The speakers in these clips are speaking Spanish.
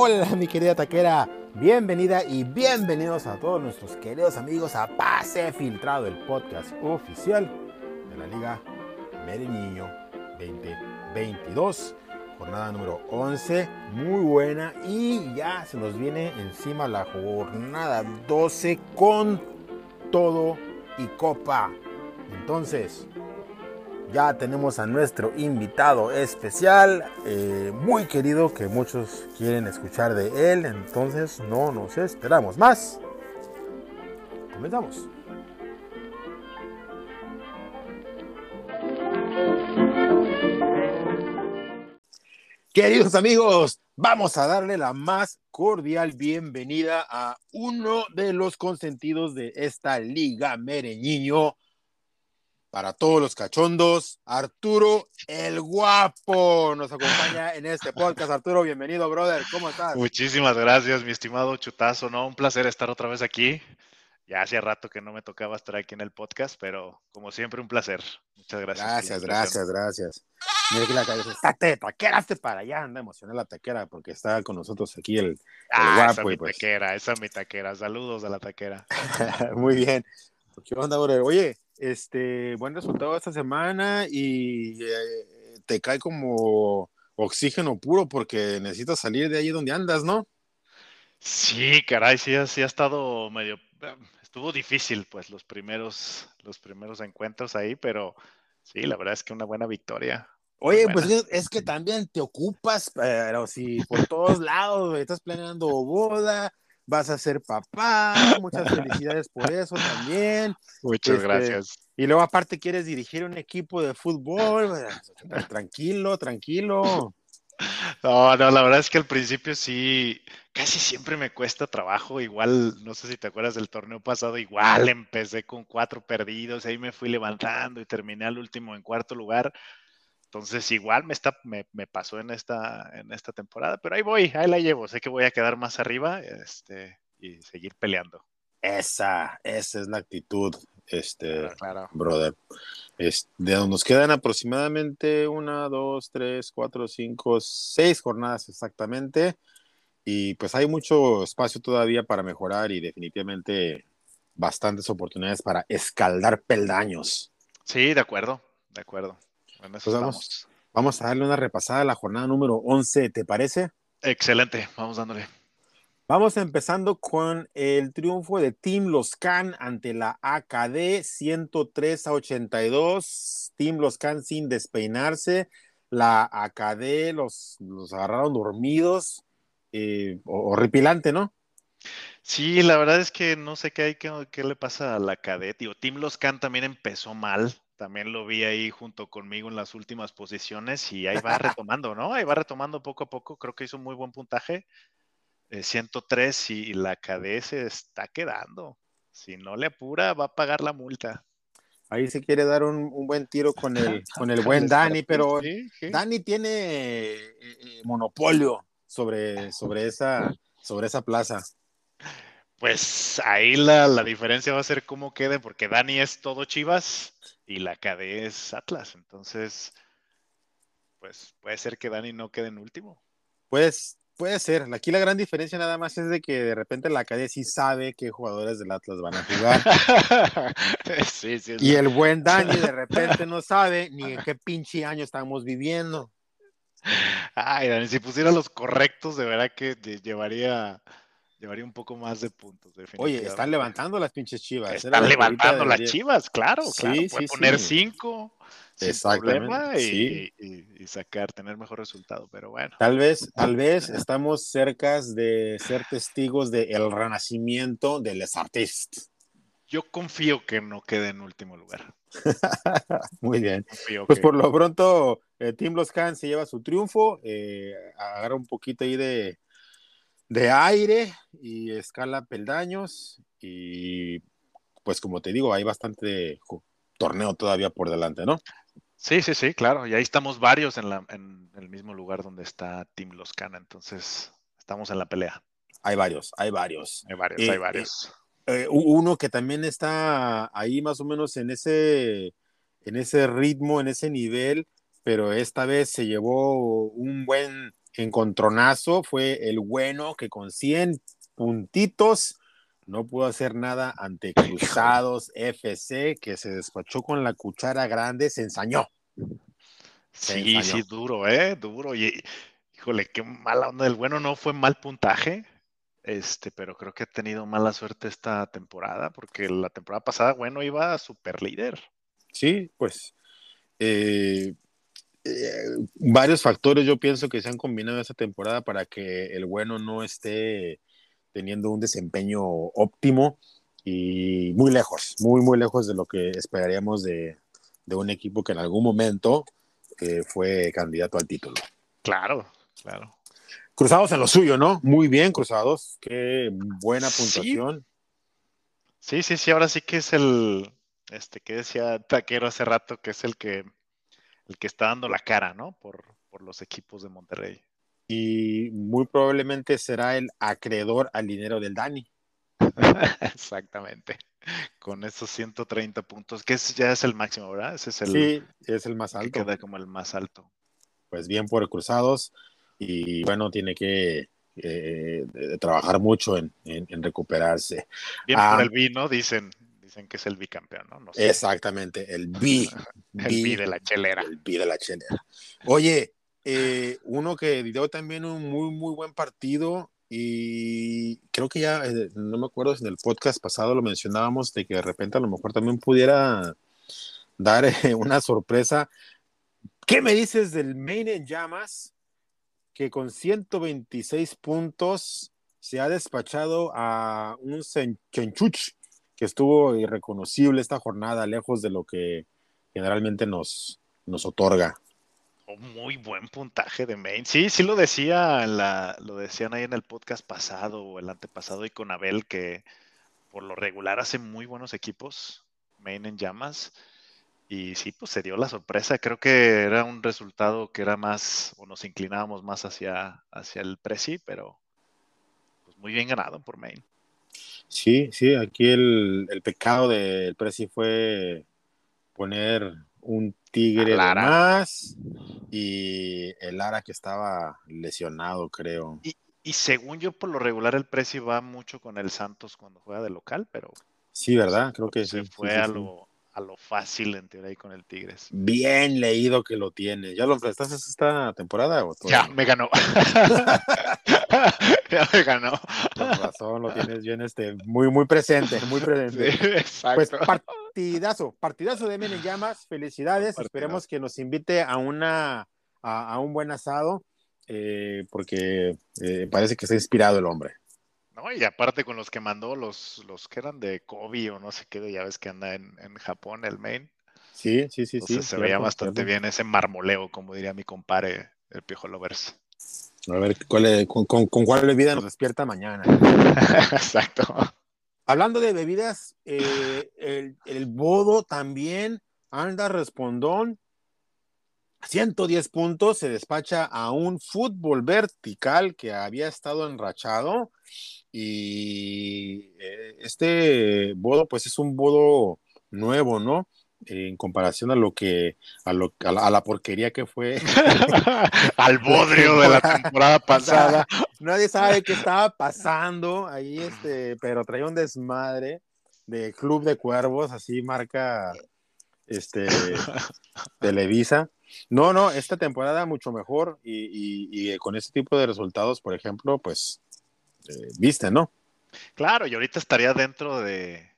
Hola mi querida taquera, bienvenida y bienvenidos a todos nuestros queridos amigos a Pase Filtrado, el podcast oficial de la Liga Niño 2022, jornada número 11, muy buena y ya se nos viene encima la jornada 12 con todo y copa. Entonces, ya tenemos a nuestro invitado especial, eh, muy querido, que muchos quieren escuchar de él. Entonces, no nos esperamos más. Comenzamos. Queridos amigos, vamos a darle la más cordial bienvenida a uno de los consentidos de esta Liga Mereñiño para todos los cachondos, Arturo el Guapo nos acompaña en este podcast. Arturo, bienvenido, brother. ¿Cómo estás? Muchísimas gracias, mi estimado Chutazo. No, un placer estar otra vez aquí. Ya hacía rato que no me tocaba estar aquí en el podcast, pero como siempre, un placer. Muchas gracias. Gracias, gracias, gracias. Mira que la cabeza, estate, taqueraste para allá. Anda emocionada la taquera porque está con nosotros aquí el, el ah, guapo. Esa mi pues taquera, esa es mi taquera. Saludos a la taquera. Muy bien. ¿Qué onda, brother? Oye, este, buen resultado esta semana y eh, te cae como oxígeno puro porque necesitas salir de ahí donde andas, ¿no? Sí, caray, sí, sí ha estado medio, eh, estuvo difícil pues los primeros, los primeros encuentros ahí, pero sí, la verdad es que una buena victoria. Oye, pues es que también te ocupas, pero si por todos lados estás planeando boda, vas a ser papá, muchas felicidades por eso también. Muchas este, gracias. Y luego aparte quieres dirigir un equipo de fútbol, tranquilo, tranquilo. No, no, la verdad es que al principio sí, casi siempre me cuesta trabajo. Igual, no sé si te acuerdas del torneo pasado, igual empecé con cuatro perdidos, ahí me fui levantando y terminé al último en cuarto lugar. Entonces, igual me, está, me, pasó en esta, en esta temporada, pero ahí voy, ahí la llevo. Sé que voy a quedar más arriba este, y seguir peleando. Esa, esa es la actitud, este, brother. Es, de nos quedan aproximadamente una, dos, tres, cuatro, cinco, seis jornadas exactamente. Y pues hay mucho espacio todavía para mejorar y definitivamente bastantes oportunidades para escaldar peldaños. Sí, de acuerdo, de acuerdo. Pues vamos, vamos, a darle una repasada a la jornada número 11, ¿te parece? Excelente, vamos dándole. Vamos empezando con el triunfo de Team Los Can ante la AKD 103 a 82. Team Los Can sin despeinarse. La AKD los, los agarraron dormidos. Eh, horripilante, ¿no? Sí, la verdad es que no sé qué hay, qué, qué le pasa a la AKD. Tío, Team Los Can también empezó mal también lo vi ahí junto conmigo en las últimas posiciones y ahí va retomando, ¿no? Ahí va retomando poco a poco. Creo que hizo un muy buen puntaje. 103 eh, y la KD se está quedando. Si no le apura, va a pagar la multa. Ahí se quiere dar un, buen tiro con el, con el buen Dani, pero Dani tiene eh, eh, monopolio sobre, sobre, esa, sobre esa plaza. Pues ahí la, la diferencia va a ser cómo quede, porque Dani es todo Chivas y la KD es Atlas. Entonces, pues puede ser que Dani no quede en último. Pues puede ser. Aquí la gran diferencia nada más es de que de repente la KD sí sabe qué jugadores del Atlas van a jugar. sí, sí, y el buen Dani de repente no sabe ni en qué pinche año estamos viviendo. Ay, Dani, si pusiera los correctos, de verdad que llevaría Llevaría un poco más de puntos. Oye, están levantando las pinches chivas. Están levantando las chivas, claro. claro. Puede poner cinco sin problema y, y, sacar, tener mejor resultado, pero bueno. Tal vez, tal vez estamos cerca de ser testigos del renacimiento de Les Artistes. Yo confío que no quede en último lugar. Muy bien. pues por lo pronto, eh, Team Los Can se lleva su triunfo. Eh, agarra un poquito ahí de, de aire y escala peldaños y pues como te digo, hay bastante torneo todavía por delante, ¿no? Sí, sí, sí, claro. Y ahí estamos varios en, la, en el mismo lugar donde está Team Loscana, entonces estamos en la pelea. Hay varios, hay varios. Hay varios, hay eh, varios. Eh, eh, uno que también está ahí más o menos en ese, en ese ritmo, en ese nivel, pero esta vez se llevó un buen encontronazo fue el bueno que con 100 puntitos no pudo hacer nada ante Cruzados FC, que se despachó con la cuchara grande, se ensañó. sí, sí, duro, ¿eh? Duro. Y, híjole, qué mala onda. El bueno no fue mal puntaje, este, pero creo que ha tenido mala suerte esta temporada, porque la temporada pasada, bueno, iba a super líder. Sí, pues eh, eh, varios factores yo pienso que se han combinado esta temporada para que el bueno no esté teniendo un desempeño óptimo y muy lejos, muy, muy lejos de lo que esperaríamos de, un equipo que en algún momento eh, fue candidato al título. Claro, claro. Cruzados en lo suyo, ¿no? Muy bien, Cruzados. Qué buena puntuación. Sí, sí, sí, ahora sí que es el, este, que decía Taquero hace rato, que es el que, el que está dando la cara, ¿no? Por, por los equipos de Monterrey y muy probablemente será el acreedor al dinero del Dani. Exactamente. Con esos 130 puntos, que ya es el máximo, ¿verdad? Ese es el, sí, es el más alto. queda como el más alto. Pues bien por Cruzados y bueno, tiene que eh, trabajar mucho en, recuperarse. Bien por ah, el vino, dicen, dicen que es el bicampeón, ¿no? Exactamente, el bi. el bi de la chelera. El bi de la chelera. Oye, eh, uno que dio también un muy, muy buen partido y creo que ya, eh, no me acuerdo si en el podcast pasado lo mencionábamos, de que de repente a lo mejor también pudiera dar eh, una sorpresa. ¿Qué me dices del Main en llamas? Que con 126 puntos se ha despachado a un Chenchuch que estuvo irreconocible esta jornada, lejos de lo que generalmente nos, nos otorga muy buen puntaje de Maine. Sí, sí lo decía, la, lo decían ahí en el podcast pasado o el antepasado y con Abel que por lo regular hace muy buenos equipos, Maine en llamas. Y sí, pues se dio la sorpresa. Creo que era un resultado que era más, o nos inclinábamos más hacia, hacia el Prezi, pero pues muy bien ganado por Maine. Sí, sí, aquí el, el pecado del Prezi fue poner un tigre más y el Lara que estaba lesionado, creo. Y, según yo, por lo regular, el precio va mucho con el Santos cuando juega de local, pero. Sí, ¿verdad? Creo que se fue a, Lo, a lo fácil en teoría ahí con el Tigres. Bien leído que lo tiene. ¿Ya lo enfrentaste esta temporada? O ya, me ganó. ya me ganó. Con razón, lo tienes bien este, muy, muy presente, muy presente. Pues partidazo, partidazo de Menes Llamas, felicidades. Esperemos que nos invite a una a, un buen asado, eh, porque eh, parece que está inspirado el hombre. No, y aparte con los que mandó, los, los que eran de Kobe o no sé qué, ya ves que anda en, Japón, el main. Sí, sí, sí, sí. Se veía bastante bien ese marmoleo, como diría mi compadre, el Piojo Lovers. A ver, ¿cuál con, con, cuál bebida nos despierta mañana? Exacto. Hablando de bebidas, eh, el, el, bodo también anda respondón. 110 puntos, se despacha a un fútbol vertical que había estado enrachado y eh, este bodo pues es un bodo nuevo, ¿no? En comparación a lo que a, lo, a, la, porquería que fue al bodrio de la temporada pasada. nadie sabe qué estaba pasando ahí, este, pero traía un desmadre de Club de Cuervos, así marca este Televisa. No, no, esta temporada mucho mejor y, con este tipo de resultados, por ejemplo, pues eh, viste, ¿no? Claro, y ahorita estaría dentro de,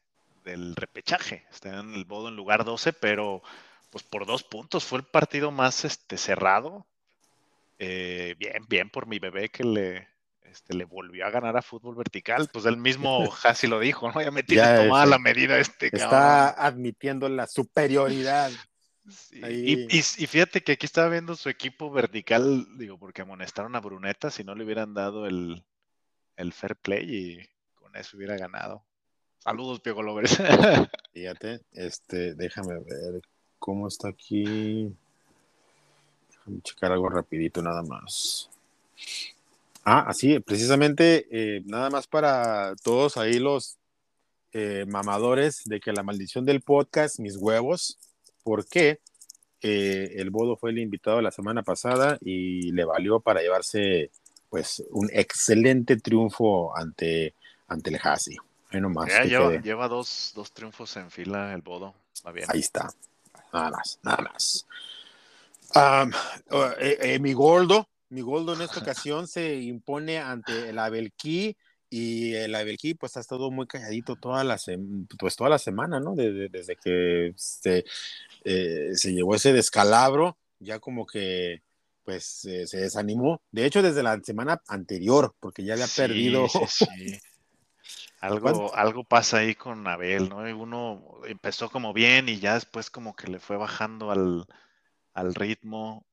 del repechaje, está en el bodo en lugar 12, pero pues por dos puntos fue el partido más este, cerrado. Eh, bien, bien por mi bebé que le, este, le volvió a ganar a fútbol vertical. Pues él mismo casi lo dijo, ¿no? Ya me tiene tomada la medida este. Está admitiendo la superioridad. Y, y, fíjate que aquí estaba viendo su equipo vertical, digo, porque amonestaron a Bruneta, si no le hubieran dado el, el fair play y con eso hubiera ganado. Saludos, Piego Lovers. Fíjate, este, déjame ver cómo está aquí. Déjame checar algo rapidito nada más. Ah, así, precisamente, eh, nada más para todos ahí los eh, mamadores de que la maldición del podcast, mis huevos, ¿por qué? eh, el Bodo fue el invitado la semana pasada y le valió para llevarse pues un excelente triunfo ante, ante el Hasi. Lleva, dos, triunfos en fila el Bodo. Ahí está. Nada más, nada más. Eh, eh, mi Goldo, mi Goldo en esta ocasión se impone ante el Abelquí y el Abelquí pues ha estado muy calladito toda la, pues, toda la semana, ¿no? Desde, que se, eh, se llevó ese descalabro, ya como que pues se desanimó. De hecho, desde la semana anterior, porque ya había perdido. Algo, algo pasa ahí con Abel, ¿no? Uno empezó como bien y ya después como que le fue bajando al, al ritmo,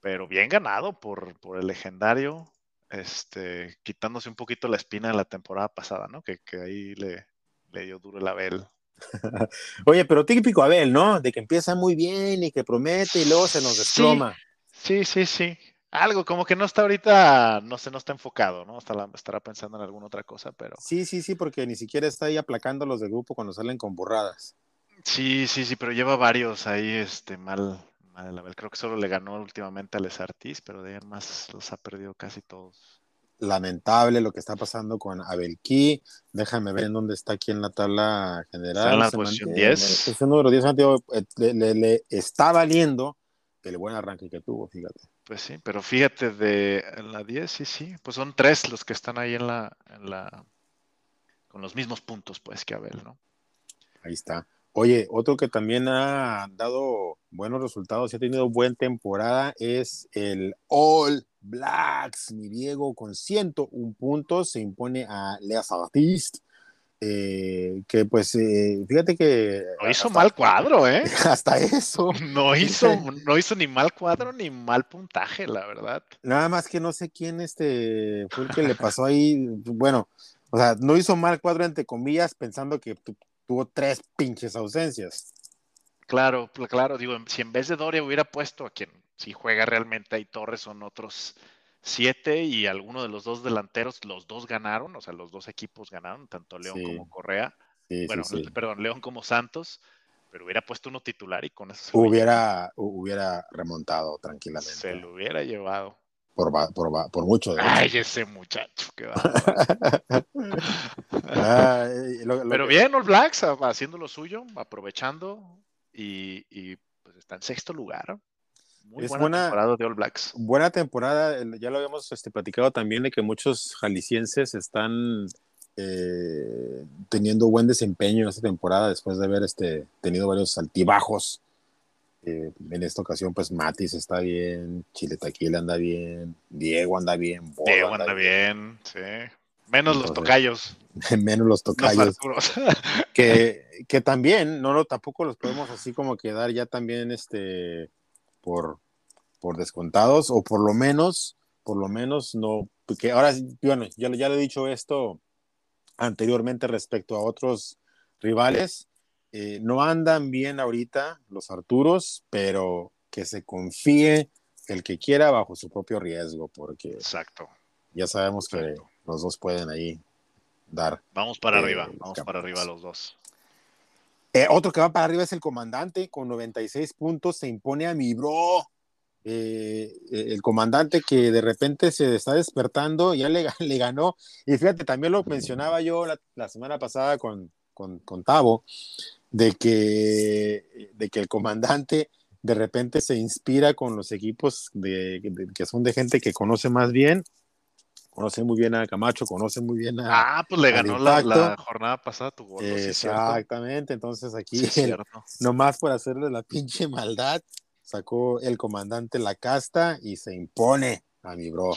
pero bien ganado por, por, el legendario, este, quitándose un poquito la espina de la temporada pasada, ¿no? Que, que ahí le, le, dio duro el Abel. Oye, pero típico Abel, ¿no? De que empieza muy bien y que promete y luego se nos desploma. Sí, sí, sí. Algo como que no está ahorita, no sé, no está enfocado, ¿no? estará pensando en alguna otra cosa, pero. Sí, sí, sí, porque ni siquiera está ahí aplacando los del grupo cuando salen con burradas. Sí, sí, sí, pero lleva varios ahí, este, mal, Creo que solo le ganó últimamente a Les Artis, pero de ahí más los ha perdido casi todos. Lamentable lo que está pasando con Abelquí. Déjame ver en dónde está aquí en la tabla general. Está en la posición 10. Es número 10, Santiago, eh, le, está valiendo el buen arranque que tuvo, fíjate. Pues sí, pero fíjate, de la 10, sí, sí, pues son tres los que están ahí en la, con los mismos puntos, pues, que Abel, ¿no? Ahí está. Oye, otro que también ha dado buenos resultados y ha tenido buena temporada es el All Blacks. Mi Diego con 101 puntos se impone a Lea Sabatiste. Eh, que pues eh, fíjate que no hizo mal cuadro, ¿eh? Hasta eso. No hizo, no hizo ni mal cuadro ni mal puntaje, la verdad. Nada más que no sé quién este fue el que le pasó ahí. Bueno, o sea, no hizo mal cuadro entre comillas, pensando que tuvo tres pinches ausencias. Claro, claro, digo, si en vez de Doria hubiera puesto a quien si juega realmente ahí Torres son otros siete y alguno de los dos delanteros, los dos ganaron, o sea, los dos equipos ganaron, tanto León como Correa. bueno, perdón, León como Santos, pero hubiera puesto uno titular y con eso se hubiera, hubiera remontado tranquilamente. Se lo hubiera llevado. Por, por, por mucho. De Ay, ese muchacho, qué va. Pero bien, All Blacks haciendo lo suyo, aprovechando y, pues está en sexto lugar. Muy es buena, temporada de All Blacks. Buena temporada, ya lo habíamos este, platicado también de que muchos jaliscienses están eh, teniendo buen desempeño en esta temporada después de haber este, tenido varios altibajos. Eh, en esta ocasión, pues Matis está bien, Chile Taquila anda bien, Diego anda bien, Diego anda, bien, sí. Menos los tocayos. Menos los tocayos. que, que también, no, no, tampoco los podemos así como quedar ya también este por, por descontados, o por lo menos, por lo menos no, porque ahora, bueno, ya, ya le he dicho esto anteriormente respecto a otros rivales, eh, no andan bien ahorita los Arturos, pero que se confíe el que quiera bajo su propio riesgo, porque Exacto. ya sabemos que los dos pueden ahí dar. Vamos para eh, arriba, vamos para arriba los dos. Eh, otro que va para arriba es el comandante, con 96 puntos, se impone a mi bro. Eh, el comandante que de repente se está despertando, ya le, le ganó. Y fíjate, también lo mencionaba yo la, semana pasada con, con, con, Tavo, de que, de que el comandante de repente se inspira con los equipos de, que son de gente que conoce más bien conoce muy bien a Camacho, conoce muy bien a. Ah, pues le ganó la, jornada pasada tu gol. Exactamente, entonces aquí, nomás por hacerle la pinche maldad, sacó el comandante la casta y se impone a mi bro.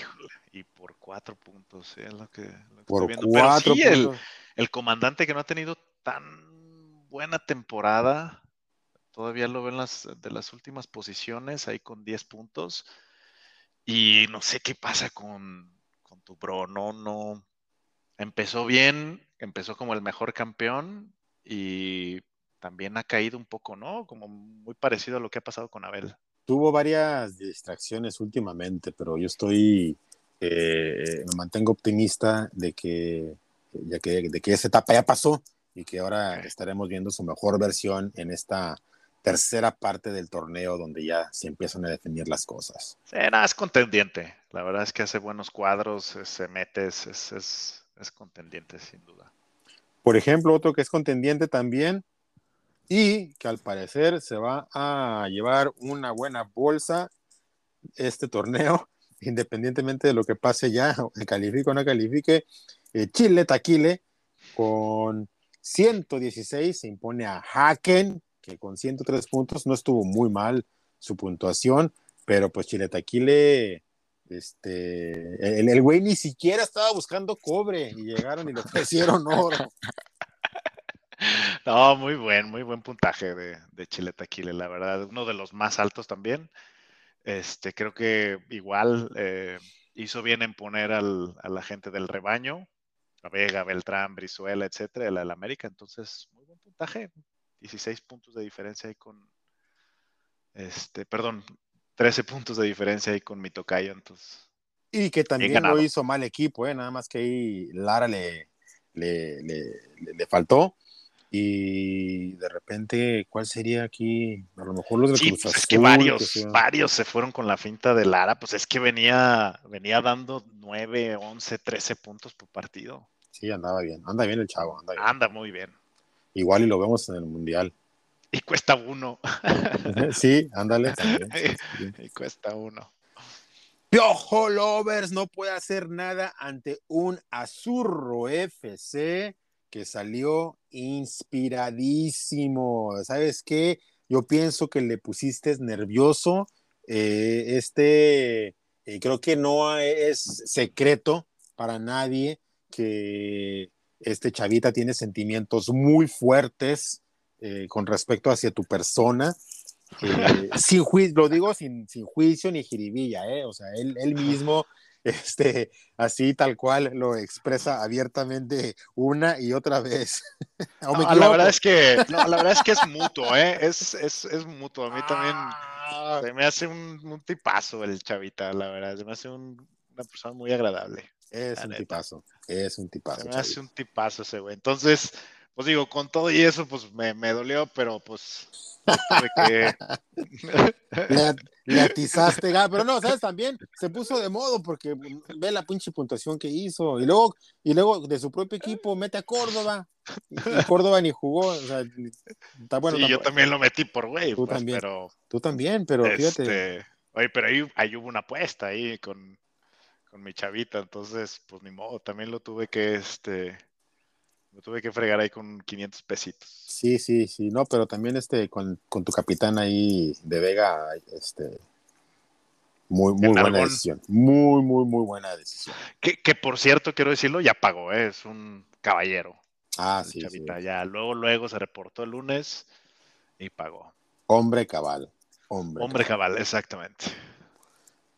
Y por cuatro puntos, es lo que. por cuatro puntos. El, comandante que no ha tenido tan buena temporada, todavía lo ven las, de las últimas posiciones, ahí con 10 puntos. Y no sé qué pasa con, tu bro. No, no. Empezó bien, empezó como el mejor campeón y también ha caído un poco, ¿no? Como muy parecido a lo que ha pasado con Abel. Tuvo varias distracciones últimamente, pero yo estoy, eh, me mantengo optimista de que, ya que, de que esa etapa ya pasó y que ahora estaremos viendo su mejor versión en esta tercera parte del torneo donde ya se empiezan a definir las cosas. Sí, nada, es contendiente. La verdad es que hace buenos cuadros, se mete, es, es, es contendiente sin duda. Por ejemplo, otro que es contendiente también y que al parecer se va a llevar una buena bolsa este torneo, independientemente de lo que pase ya, califique o no califique, eh, Chile Taquile con 116 se impone a Haken, que con 103 puntos no estuvo muy mal su puntuación, pero pues Chile Taquile, este, el, el güey ni siquiera estaba buscando cobre y llegaron y le ofrecieron oro. No, muy buen, muy buen puntaje de, de Chile Taquile, la verdad, uno de los más altos también. Este, creo que igual eh, hizo bien en poner al, a la gente del rebaño, a Vega, Beltrán, Brizuela, etcétera, el, el América. Entonces, muy buen puntaje. 16 puntos de diferencia ahí con, este, perdón, 13 puntos de diferencia ahí con mi tocayo. Entonces, y que también lo hizo mal equipo, ¿eh? nada más que ahí Lara le, le, le, le faltó. Y de repente, ¿cuál sería aquí? A lo mejor los de sí, Cruz pues Azul, es que varios, que varios se fueron con la finta de Lara, pues es que venía, venía dando 9, 11, 13 puntos por partido. Sí, andaba bien. Anda bien el chavo, anda bien. Anda muy bien. Igual y lo vemos en el Mundial. Y cuesta uno. sí, ándale. y cuesta uno. Piojo Lovers no puede hacer nada ante un Azurro FC que salió inspiradísimo. ¿Sabes qué? Yo pienso que le pusiste nervioso. Eh, este, eh, creo que no es secreto para nadie que este chavita tiene sentimientos muy fuertes eh, con respecto hacia tu persona. Eh, sin juicio, lo digo sin, sin juicio ni jiribilla, ¿eh? O sea, él, él mismo, este, así tal cual lo expresa abiertamente una y otra vez. ¿O me No, la verdad es que, no, la verdad es que es mutuo, ¿eh? Es, es, es mutuo. A mí también Ah, se me hace un, un tipazo el chavita, la verdad. Se me hace un- una persona muy agradable. es un neta. tipazo, es un tipazo. Se me hace un tipazo ese güey. Entonces, pues digo, con todo y eso, pues me, me dolió, pero pues que. Le, le atizaste, ga- pero no, ¿sabes? También se puso de modo porque ve la pinche puntuación que hizo y luego, y luego de su propio equipo mete a Córdoba y, y Córdoba ni jugó, o sea, está bueno. sí, yo también lo metí por güey, Tú pues, también. pero. Tú también, pero fíjate. Este, oye, pero ahí, ahí hubo una apuesta ahí con, con mi chavita, entonces, pues ni modo, también lo tuve que, este, lo tuve que fregar ahí con 500 pesitos. Sí, sí, sí, no, pero también este con, con tu capitán ahí de Vega, este muy, muy En buena decisión. Muy, muy, muy buena decisión. Que, que por cierto, quiero decirlo, ya pagó, ¿eh? es un caballero, Ah, sí. chavita, ya luego, luego se reportó el lunes y pagó. Hombre cabal. Hombre. Hombre cabal, exactamente.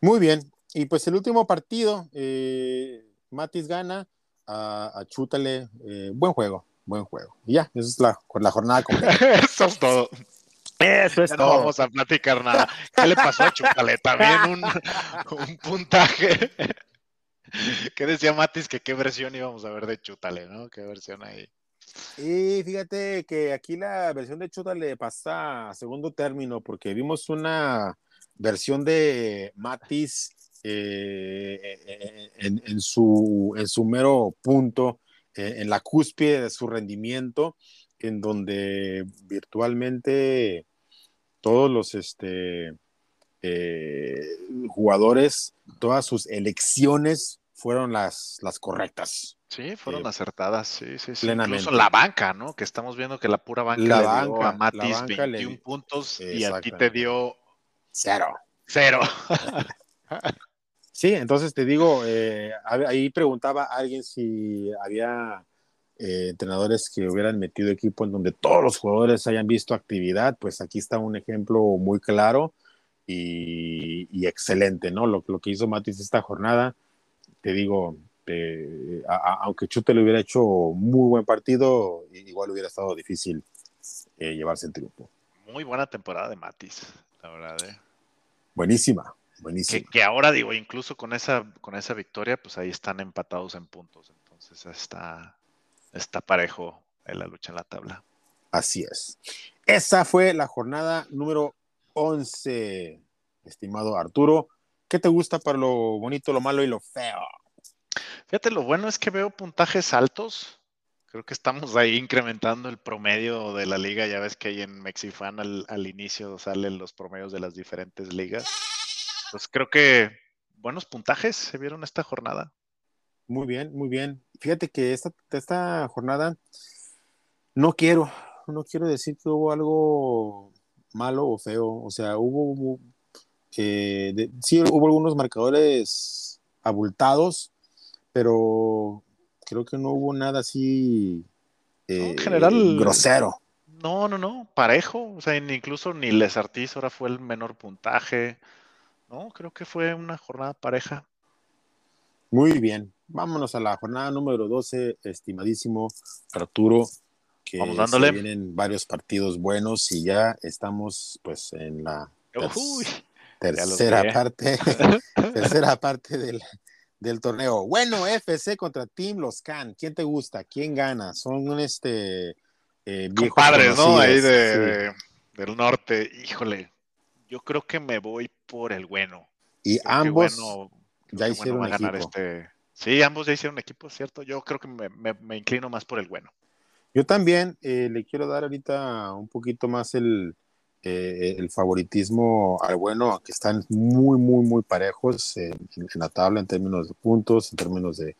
Muy bien. Y pues el último partido, eh, Matis gana a, a Chútale. eh, buen juego, buen juego. Y ya, esa es la, la jornada completa. Eso es todo. Eso es Ya no vamos a platicar nada. ¿Qué le pasó a Chúpale? También un, un puntaje. ¿Qué decía Matis? Que qué versión íbamos a ver de Chútale, ¿no? ¿Qué versión ahí? Y fíjate que aquí la versión de Chútale pasa a segundo término porque vimos una versión de Matis eh, en, en su, en su mero punto, eh, en la cúspide de su rendimiento, en donde virtualmente todos los este, eh, jugadores, todas sus elecciones fueron las, las correctas. Sí, fueron Eh, acertadas, sí, sí, sí. plenamente. Incluso la banca, ¿no? Que estamos viendo que la pura banca La le dio banca, a Matis banca le 21 di- puntos y a ti te dio Cero. cero. Sí, entonces te digo, eh, a- ahí preguntaba alguien si había eh, entrenadores que hubieran metido equipo en donde todos los jugadores hayan visto actividad, pues aquí está un ejemplo muy claro y, y excelente, ¿no? Lo, lo que hizo Matis esta jornada, te digo, eh, a- a- aunque Chute le hubiera hecho muy buen partido, igual hubiera estado difícil eh, llevarse el triunfo. Muy buena temporada de Matis, la verdad, ¿eh? Que, buenísima. que ahora digo, incluso con esa, con esa victoria, pues ahí están empatados en puntos. Entonces está, está parejo en la lucha en la tabla. Así es. Esa fue la jornada número 11, estimado Arturo. ¿Qué te gusta para lo bonito, lo malo y lo feo? Fíjate, lo bueno es que veo puntajes altos. Creo que estamos ahí incrementando el promedio de la liga. Ya ves que ahí en Mexifan al, al inicio salen los promedios de las diferentes ligas. Pues creo que buenos puntajes se vieron esta jornada. Muy bien, muy bien. Fíjate que esta, esta jornada no quiero, no quiero decir que hubo algo malo o feo. O sea, hubo, eh, de, sí, hubo algunos marcadores abultados, pero creo que no hubo nada así No, en general, grosero. No, no, no, parejo. O sea, incluso ni Les Artis ahora fue el menor puntaje. No, creo que fue una jornada pareja. Muy bien. Vámonos a la jornada número 12, estimadísimo Arturo, que Vamos dándole. se vienen varios partidos buenos y ya estamos pues en la Uy, tercera parte, tercera parte del, del torneo. Bueno, FC contra Team Los Can. ¿Quién te gusta? ¿Quién gana? Son un este eh, viejos compadres, ¿no? Ahí de, sí. de- del norte. Híjole, yo creo que me voy por el bueno. Y Creo ambos Bueno- ya hicieron a ganar equipo. este. Sí, ambos ya hicieron equipo, ¿cierto? Yo creo que me, me- me inclino más por el bueno. Yo también eh, le quiero dar ahorita un poquito más el, eh, el favoritismo al bueno, que están muy, muy, muy parejos en, en la tabla en términos de puntos, en términos de,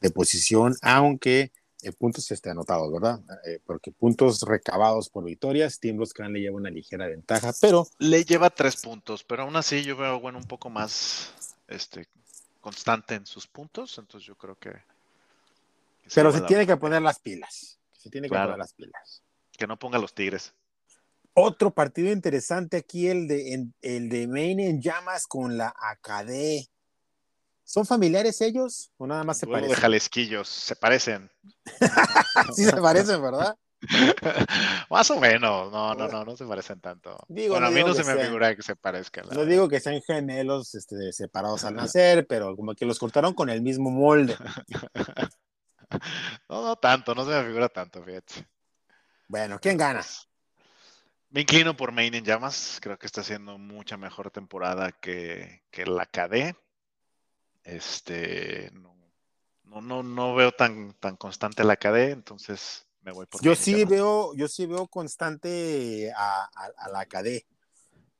de posición, aunque eh, puntos este, anotados, ¿verdad? Eh, porque puntos recabados por victorias, Team Los Can le lleva una ligera ventaja, pero Le lleva tres puntos, pero aún así yo veo bueno un poco más este, constante en sus puntos, entonces yo creo que. que pero se tiene que poner las pilas. Se tiene que Claro. poner las pilas. que no ponga los Tigres. Otro partido interesante aquí, el de, en- el de Maine en llamas con la AKD. ¿Son familiares ellos o nada más se Duelo de parecen? Jalisquillos, se parecen. Sí se parecen, ¿verdad? Más o menos, no, no, no, no se parecen tanto. Digo, bueno, no a mí no se me sean- figura que se parezcan. No verdad. digo que sean gemelos este, separados al nacer, pero como que los cortaron con el mismo molde. No, no tanto, no se me figura tanto, fíjate. Bueno, ¿quién gana? Me inclino por Maine en llamas. Creo que está haciendo mucha mejor temporada que, que la KD. Este, no, no, no, veo tan, tan constante la KD, entonces me voy por Yo sí veo, yo sí veo constante a, a- a la AKD.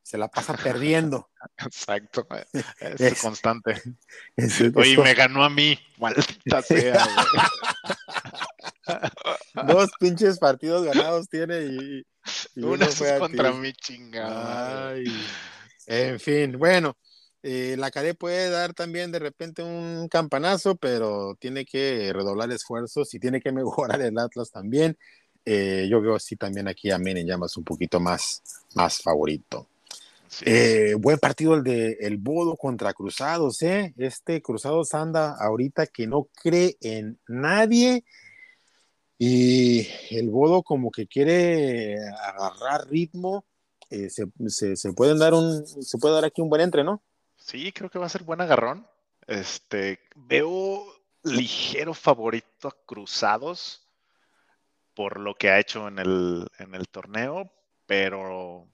Se la pasa perdiendo. Exacto, es, Es- constante. Es- Oye, me ganó a mí, maldita sea. Dos pinches partidos ganados tiene y, y uno Una fue a contra mí, chingada. Ay, en fin, bueno, eh, la CADE puede dar también de repente un campanazo, pero tiene que redoblar esfuerzos y tiene que mejorar el Atlas también. Eh, yo veo así también aquí a Men en llamas un poquito más, más favorito. Sí, Eh, buen partido el de el Bodo contra Cruzados, ¿eh? Este Cruzados anda ahorita que no cree en nadie y el Bodo como que quiere agarrar ritmo. eh, se, se- se pueden dar un, se puede dar aquí un buen entre, ¿no? Sí, creo que va a ser buen agarrón. Este, veo ligero favorito a Cruzados por lo que ha hecho en el, en el torneo, pero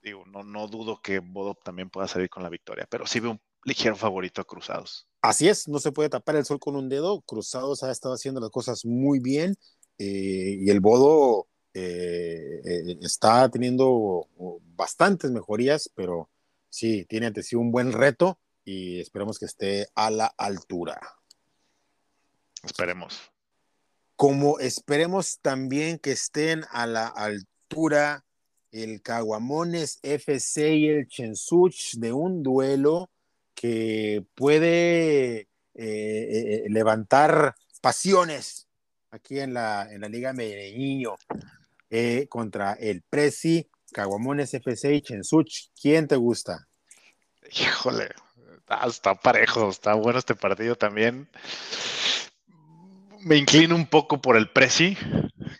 digo, no, no dudo que Bodo también pueda salir con la victoria, pero sí veo un ligero favorito a Cruzados. Así es, no se puede tapar el sol con un dedo. Cruzados ha estado haciendo las cosas muy bien eh, y el Bodo eh, eh, está teniendo bastantes mejorías, pero sí, tiene ante sí un buen reto y esperemos que esté a la altura. Esperemos. Como esperemos también que estén a la altura el Caguamones FC y el Chensuch de un duelo que puede eh, eh, levantar pasiones aquí en la, en la Liga Medellín eh, contra el Prezi, Caguamones FC y Chensuch. ¿Quién te gusta? Híjole, ah, está parejo, está bueno este partido también. Me inclino un poco por el Prezi.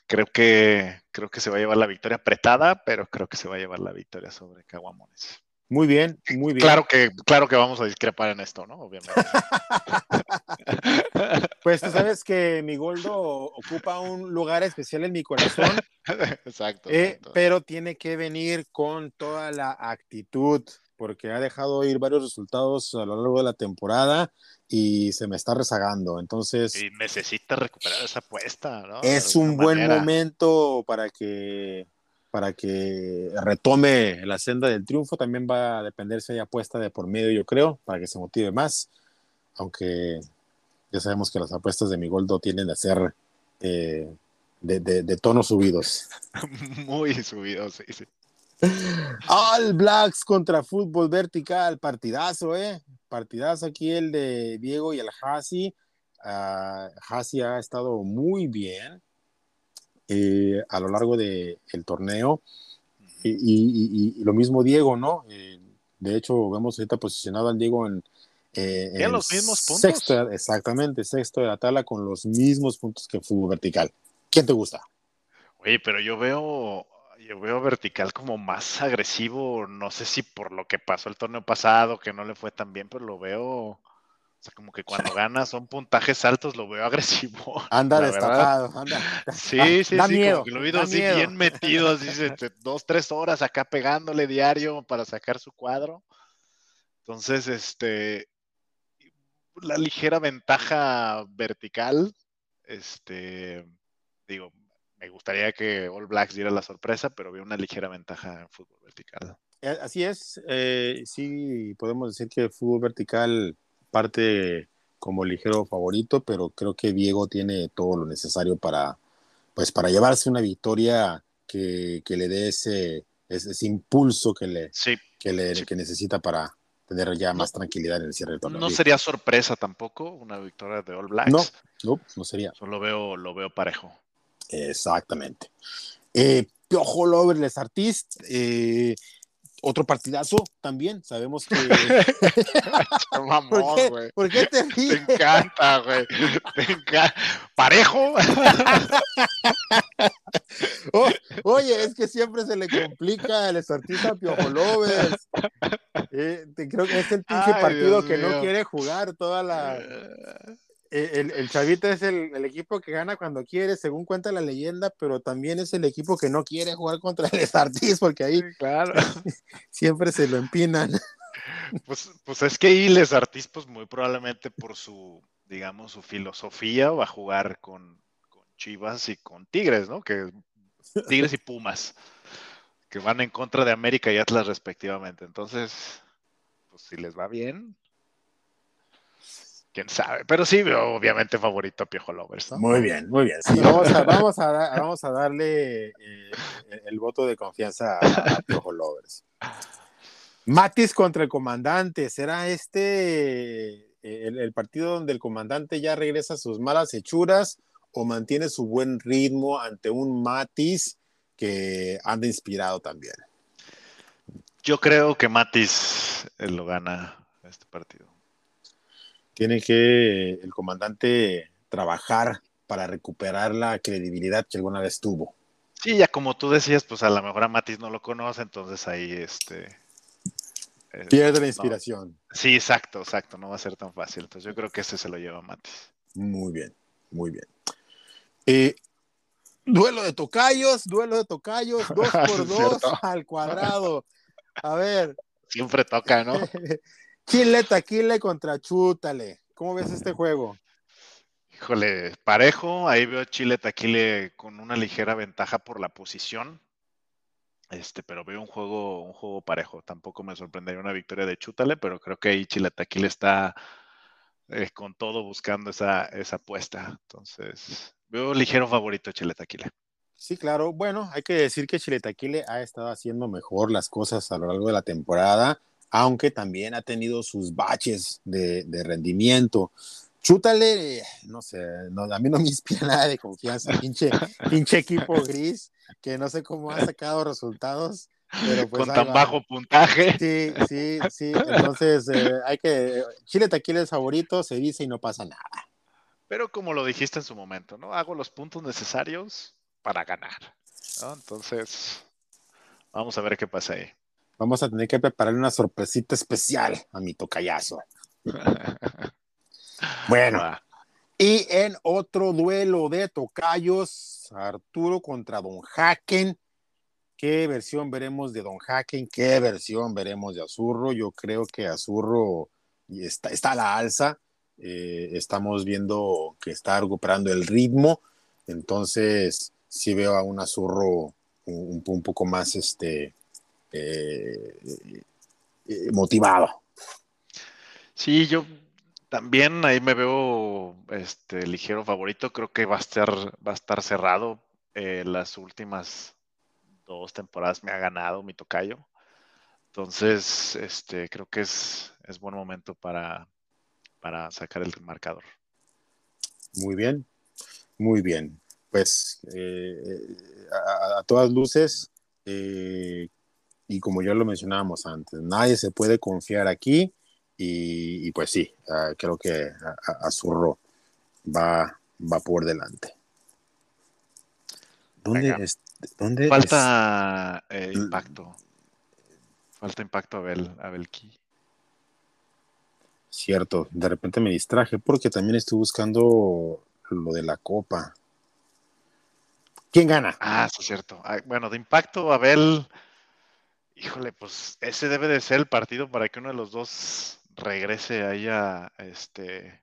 Creo que, creo que se va a llevar la victoria apretada, pero creo que se va a llevar la victoria sobre Caguamones. Muy bien, muy bien. Claro que, claro que vamos a discrepar en esto, ¿no? Obviamente. pues tú sabes que mi Goldo ocupa un lugar especial en mi corazón. exacto, eh, pero tiene que venir con toda la actitud, porque ha dejado ir varios resultados a lo largo de la temporada y se me está rezagando. Entonces. Y necesita recuperar esa apuesta, ¿no? Es un buen momento para que para que retome la senda del triunfo. También va a depender si hay apuesta de por medio, yo creo, para que se motive más. Aunque ya sabemos que las apuestas de mi Goldo tienden a ser eh, de, tonos subidos. Muy subidos, sí, sí. All Blacks contra fútbol vertical, partidazo, ¿eh? Partidazo aquí el de Diego y el Hasi. Uh, Hasi ha estado muy bien eh, a lo largo del torneo. Y, lo mismo Diego, ¿no? Eh, de hecho, vemos ahorita posicionado al Diego en, eh, en los mismos puntos. Sexto, exactamente, sexto de la tabla con los mismos puntos que fútbol vertical. ¿Quién te gusta? Oye, pero yo veo, yo veo vertical como más agresivo, no sé si por lo que pasó el torneo pasado, que no le fue tan bien, pero lo veo o sea, como que cuando gana son puntajes altos, lo veo agresivo. Anda destacado, anda. Sí, sí, sí, como que lo he así bien metido, así dos, tres horas acá pegándole diario para sacar su cuadro. Entonces, este, la ligera ventaja vertical, este, digo, me gustaría que All Blacks diera la sorpresa, pero veo una ligera ventaja en fútbol vertical. Eh, así es, eh, sí, podemos decir que el fútbol vertical parte como ligero favorito, pero creo que Diego tiene todo lo necesario para, pues, para llevarse una victoria que, le dé ese, ese, impulso que le, que, le que necesita para tener ya más tranquilidad en el cierre del torneo. No sería sorpresa tampoco una victoria de All Blacks. No, no, no sería. Solo veo, lo veo parejo. Exactamente. Eh, Piojo Lover, Les Artist, eh, otro partidazo también, sabemos que... ¿Por, qué? ¿Por, qué? te ríes? Te encanta, güey. Te encanta. ¿Parejo? Oh, oye, es que siempre se le complica el artista Piojo López. Eh, creo que es el pinche partido que no quiere jugar toda la... Eh. El, el, Chavito es el, el, equipo que gana cuando quiere, según cuenta la leyenda, pero también es el equipo que no quiere jugar contra el Estartis, porque ahí claro. siempre se lo empinan. Pues, pues es que ahí Les Artis, pues muy probablemente por su, digamos, su filosofía va a jugar con, con Chivas y con Tigres, ¿no? Que Tigres y Pumas, que van en contra de América y Atlas respectivamente. Entonces, pues si les va bien, quién sabe. Pero sí, obviamente favorito a Piojo Lovers. Muy bien, muy bien. vamos, a, vamos, a, darle eh, el voto de confianza a, Piojo Lovers. Matis contra el comandante. ¿Será este eh, el, partido donde el comandante ya regresa a sus malas hechuras o mantiene su buen ritmo ante un Matis que anda inspirado también? Yo creo que Matis eh, lo gana este partido tiene que el comandante trabajar para recuperar la credibilidad que alguna vez tuvo. Sí, ya como tú decías, pues a lo mejor a Matis no lo conoce, entonces ahí este... Pierde la inspiración. Sí, exacto, exacto, no va a ser tan fácil. Entonces yo creo que ese se lo lleva Matis. Muy bien, muy bien. Eh, duelo de tocayos, duelo de tocayos, dos por dos al cuadrado. A ver. Siempre toca, ¿no? Chile Taquile contra Chútale. ¿Cómo ves este juego? Híjole, parejo. Ahí veo Chile Taquile con una ligera ventaja por la posición. Este, pero veo un juego, un juego parejo. Tampoco me sorprendería una victoria de Chútale, pero creo que ahí Chile Taquile está eh, con todo buscando esa, esa apuesta. Entonces, veo ligero favorito Chile Taquile. Sí, claro. Bueno, hay que decir que Chile Taquile ha estado haciendo mejor las cosas a lo largo de la temporada aunque también ha tenido sus baches de, rendimiento. Chútale, no sé, a mí no me inspira nada de confianza, pinche, pinche equipo gris, que no sé cómo ha sacado resultados. Pero pues Con tan bajo puntaje. Sí, sí, sí. Entonces, eh, hay que. Chile Taquile es favorito, se dice y no pasa nada. Pero como lo dijiste en su momento, ¿no? Hago los puntos necesarios para ganar. Entonces, vamos a ver qué pasa ahí. Vamos a tener que prepararle una sorpresita especial a mi tocayazo. bueno, y en otro duelo de tocayos, Arturo contra Don Haken. ¿Qué versión veremos de Don Haken? ¿Qué versión veremos de Azurro? Yo creo que Azurro está, está a la alza. Eh, estamos viendo que está recuperando el ritmo. Entonces, sí veo a un Azurro un, un poco más este, eh, eh, motivado. Sí, yo también ahí me veo este ligero favorito. Creo que va a estar, va a estar cerrado. Eh, las últimas dos temporadas me ha ganado mi tocayo. Entonces, este, creo que es, es buen momento para, para sacar el marcador. Muy bien, muy bien. Pues a, todas luces, y como ya lo mencionábamos antes, nadie se puede confiar aquí y, pues sí, uh, creo que Azurro va, va por delante. ¿Dónde, es, ¿dónde Falta es? eh, impacto. Falta impacto a Bel, a Belki. Cierto, de repente me distraje porque también estoy buscando lo de la copa. ¿Quién gana? Ah, sí, es cierto. bueno, de impacto, Abel Híjole, pues ese debe de ser el partido para que uno de los dos regrese ahí a, este,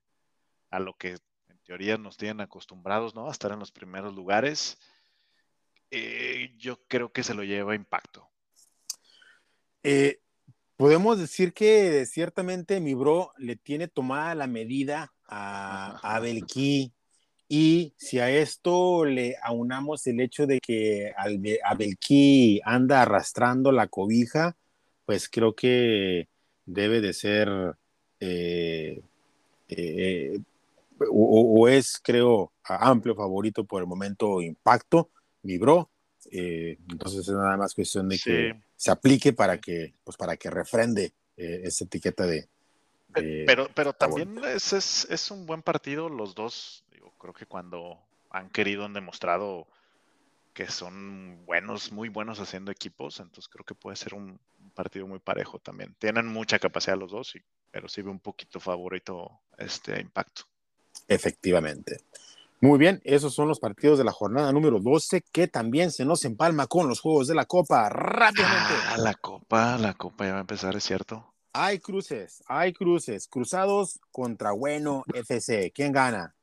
a lo que en teoría nos tienen acostumbrados, ¿no? A estar en los primeros lugares. Eh, yo creo que se lo lleva impacto. Eh, podemos decir que ciertamente mi bro le tiene tomada la medida a, a Belki y si a esto le aunamos el hecho de que Abelki anda arrastrando la cobija, pues creo que debe de ser eh, eh, o, es, creo, amplio favorito por el momento Impacto, mi bro. Eh, entonces es nada más cuestión de que se aplique para que, pues para que refrende esa etiqueta de, pero, pero también es, es, es, un buen partido los dos creo que cuando han querido han demostrado que son buenos, muy buenos haciendo equipos, entonces creo que puede ser un, partido muy parejo también. Tienen mucha capacidad los dos, pero sí ve un poquito favorito este impacto. Efectivamente. Muy bien, esos son los partidos de la jornada número 12 que también se nos empalma con los juegos de la Copa. Rápidamente. Ah, la Copa, la Copa ya va a empezar, es cierto. Hay cruces, hay cruces. Cruzados contra Bueno FC. ¿Quién gana?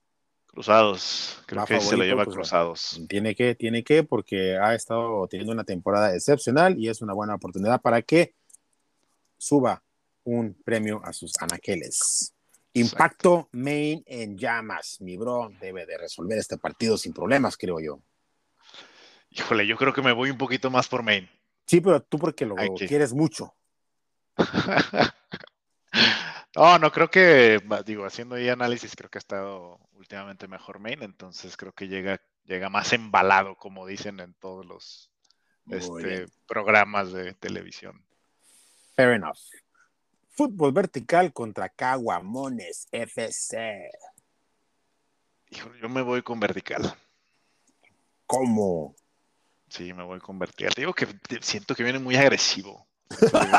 Cruzados, creo que se lo lleva pues, Cruzados. Tiene que, tiene que, porque ha estado teniendo una temporada excepcional y es una buena oportunidad para que suba un premio a sus anaqueles. Impacto main en llamas. Mi bro debe de resolver este partido sin problemas, creo yo. Híjole, yo creo que me voy un poquito más por main. Sí, pero tú porque lo quieres mucho. No, no creo que, digo, haciendo ahí análisis, creo que ha estado últimamente mejor main, entonces creo que llega, llega más embalado, como dicen en todos los este, programas de televisión. Fair enough. Fútbol vertical contra Caguamones FC. Hijo, yo me voy con vertical. ¿Cómo? Sí, me voy con vertical. Digo que siento que viene muy agresivo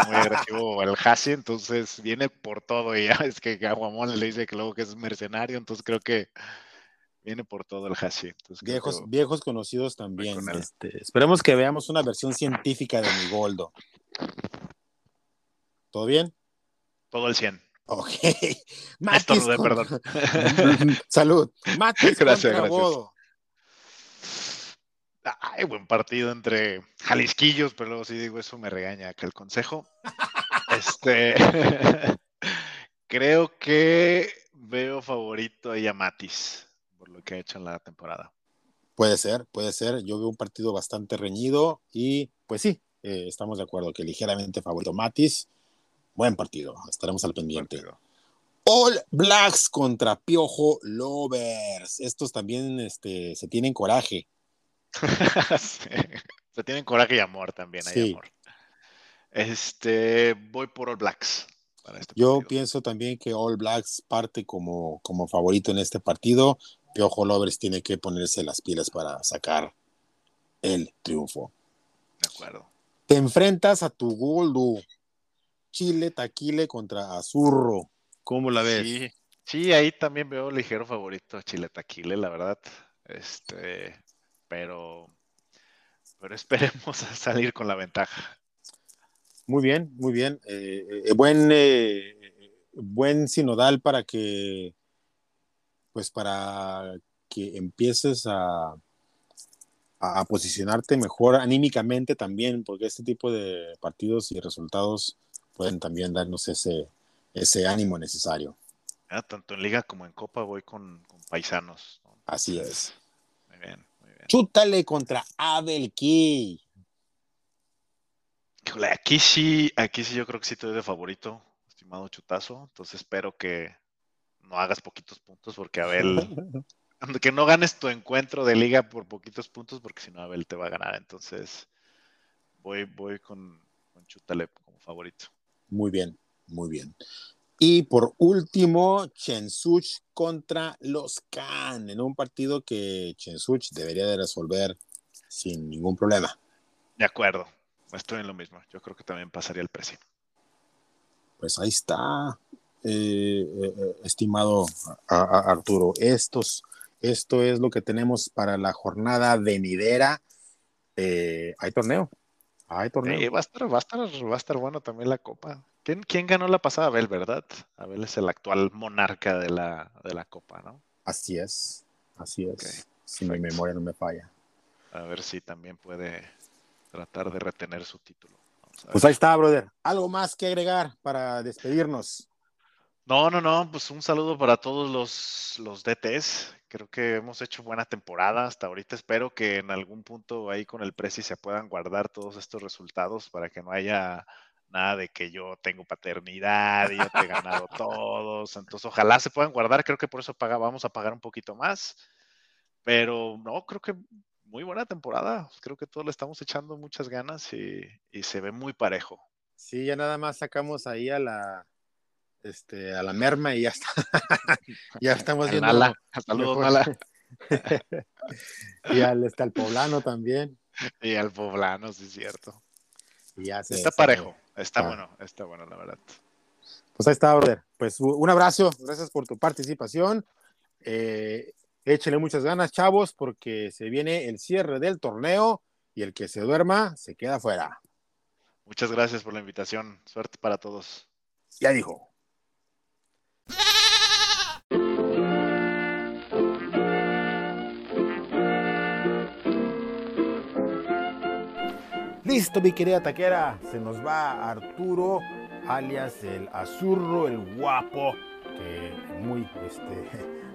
muy agresivo al Hasi, entonces viene por todo y ya es que Aguamón le dice que luego que es mercenario, entonces creo que viene por todo el Hasi. Viejos, viejos conocidos también. Este, esperemos que veamos una versión científica de mi Goldo. ¿Todo bien? Todo el 100. Ok. Matis perdón. Salud. Matis gracias, gracias. Ay, buen partido entre Jalisquillos, pero luego sí digo eso me regaña acá el consejo. este creo que veo favorito a Matis por lo que ha hecho en la temporada. Puede ser, puede ser. Yo veo un partido bastante reñido y pues sí, eh, estamos de acuerdo que ligeramente favorito Matis. Buen partido, estaremos al pendiente. All Blacks contra Piojo Lovers. Estos también este, se tienen coraje. Se tienen coraje y amor también, hay amor. Este, voy por All Blacks. Este Yo pienso también que All Blacks parte como, como favorito en este partido. Piojo Lovers tiene que ponerse las pilas para sacar el triunfo. De acuerdo. Te enfrentas a tu Goldo. Chile Taquile contra Azurro. ¿Cómo la ves? Sí, sí, ahí también veo ligero favorito Chile Taquile, la verdad. Este, pero, pero esperemos a salir con la ventaja. Muy bien, muy bien. Eh, eh, buen, eh, buen sinodal para que, pues para que empieces a, a posicionarte mejor anímicamente también, porque este tipo de partidos y resultados pueden también darnos ese, ese ánimo necesario. Ah, tanto en liga como en copa voy con, paisanos. Así es. Muy bien. Chútale contra Abel Key. Aquí sí, aquí sí yo creo que sí te doy de favorito, estimado Chutazo. Entonces espero que no hagas poquitos puntos porque Abel, que no ganes tu encuentro de liga por poquitos puntos porque si no Abel te va a ganar. Entonces voy, voy con, con Chútale como favorito. Muy bien, muy bien. Y por último, Chensuch contra los Can, en un partido que Chensuch debería de resolver sin ningún problema. De acuerdo, estoy en lo mismo. Yo creo que también pasaría el precio. Pues ahí está, eh, eh, estimado Arturo. Estos, esto es lo que tenemos para la jornada venidera. Eh, hay torneo. Hay torneo. va, a estar, va, a estar, va a estar bueno también la copa. ¿Quién, ¿Quién, ganó la pasada? Abel, ¿verdad? Abel es el actual monarca de la, de la copa, ¿no? Así es, así es. si mi memoria no me falla. A ver si también puede tratar de retener su título. Pues ahí está, brother. ¿Algo más que agregar para despedirnos? No, no, no, pues un saludo para todos los, los DTs. Creo que hemos hecho buena temporada hasta ahorita. Espero que en algún punto ahí con el Prezi se puedan guardar todos estos resultados para que no haya nada de que yo tengo paternidad y yo te he ganado todos. Entonces, ojalá se puedan guardar. Creo que por eso paga, vamos a pagar un poquito más. Pero no, creo que muy buena temporada. Creo que todos le estamos echando muchas ganas y, se ve muy parejo. Sí, ya nada más sacamos ahí a la este a la merma y ya está. ya estamos viendo. Mala. Saludos, mala. y al, está el poblano también. Y al poblano, sí es cierto. Y ya está parejo, está bueno, está bueno, la verdad. Pues ahí está, brother. Pues un abrazo, gracias por tu participación. Eh, Échenle muchas ganas, chavos, porque se viene el cierre del torneo y el que se duerma se queda fuera. Muchas gracias por la invitación. Suerte para todos. Ya dijo. Listo, mi querida taquera. Se nos va Arturo, alias el Azurro, el guapo, que muy este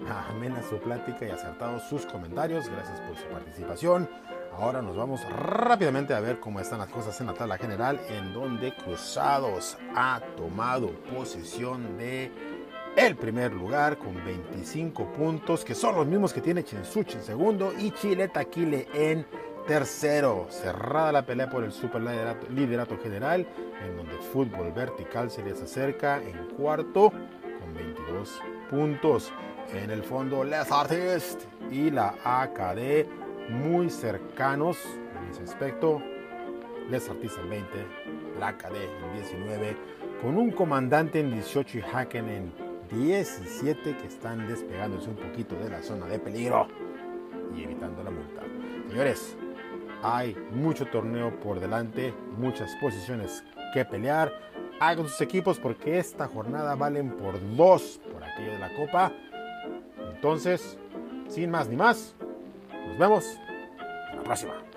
amena su plática y acertados sus comentarios. Gracias por su participación. Ahora nos vamos rápidamente a ver cómo están las cosas en la tabla general, en donde Cruzados ha tomado posesión de el primer lugar con 25 puntos, que son los mismos que tiene Chensuch en segundo y Chile Taquile en tercero. Cerrada la pelea por el super liderato general, en donde Fútbol Vertical se les acerca en cuarto con 22 puntos en el fondo Les Artistes y la AKD muy cercanos en ese aspecto. Les Artistes en 20, la AKD en 19, con un comandante en 18 y Haken en 17 que están despegándose un poquito de la zona de peligro y evitando la multa. Señores, hay mucho torneo por delante, muchas posiciones que pelear. Hagan sus equipos porque esta jornada valen por dos por aquello de la Copa entonces, sin más ni más, nos vemos en la próxima.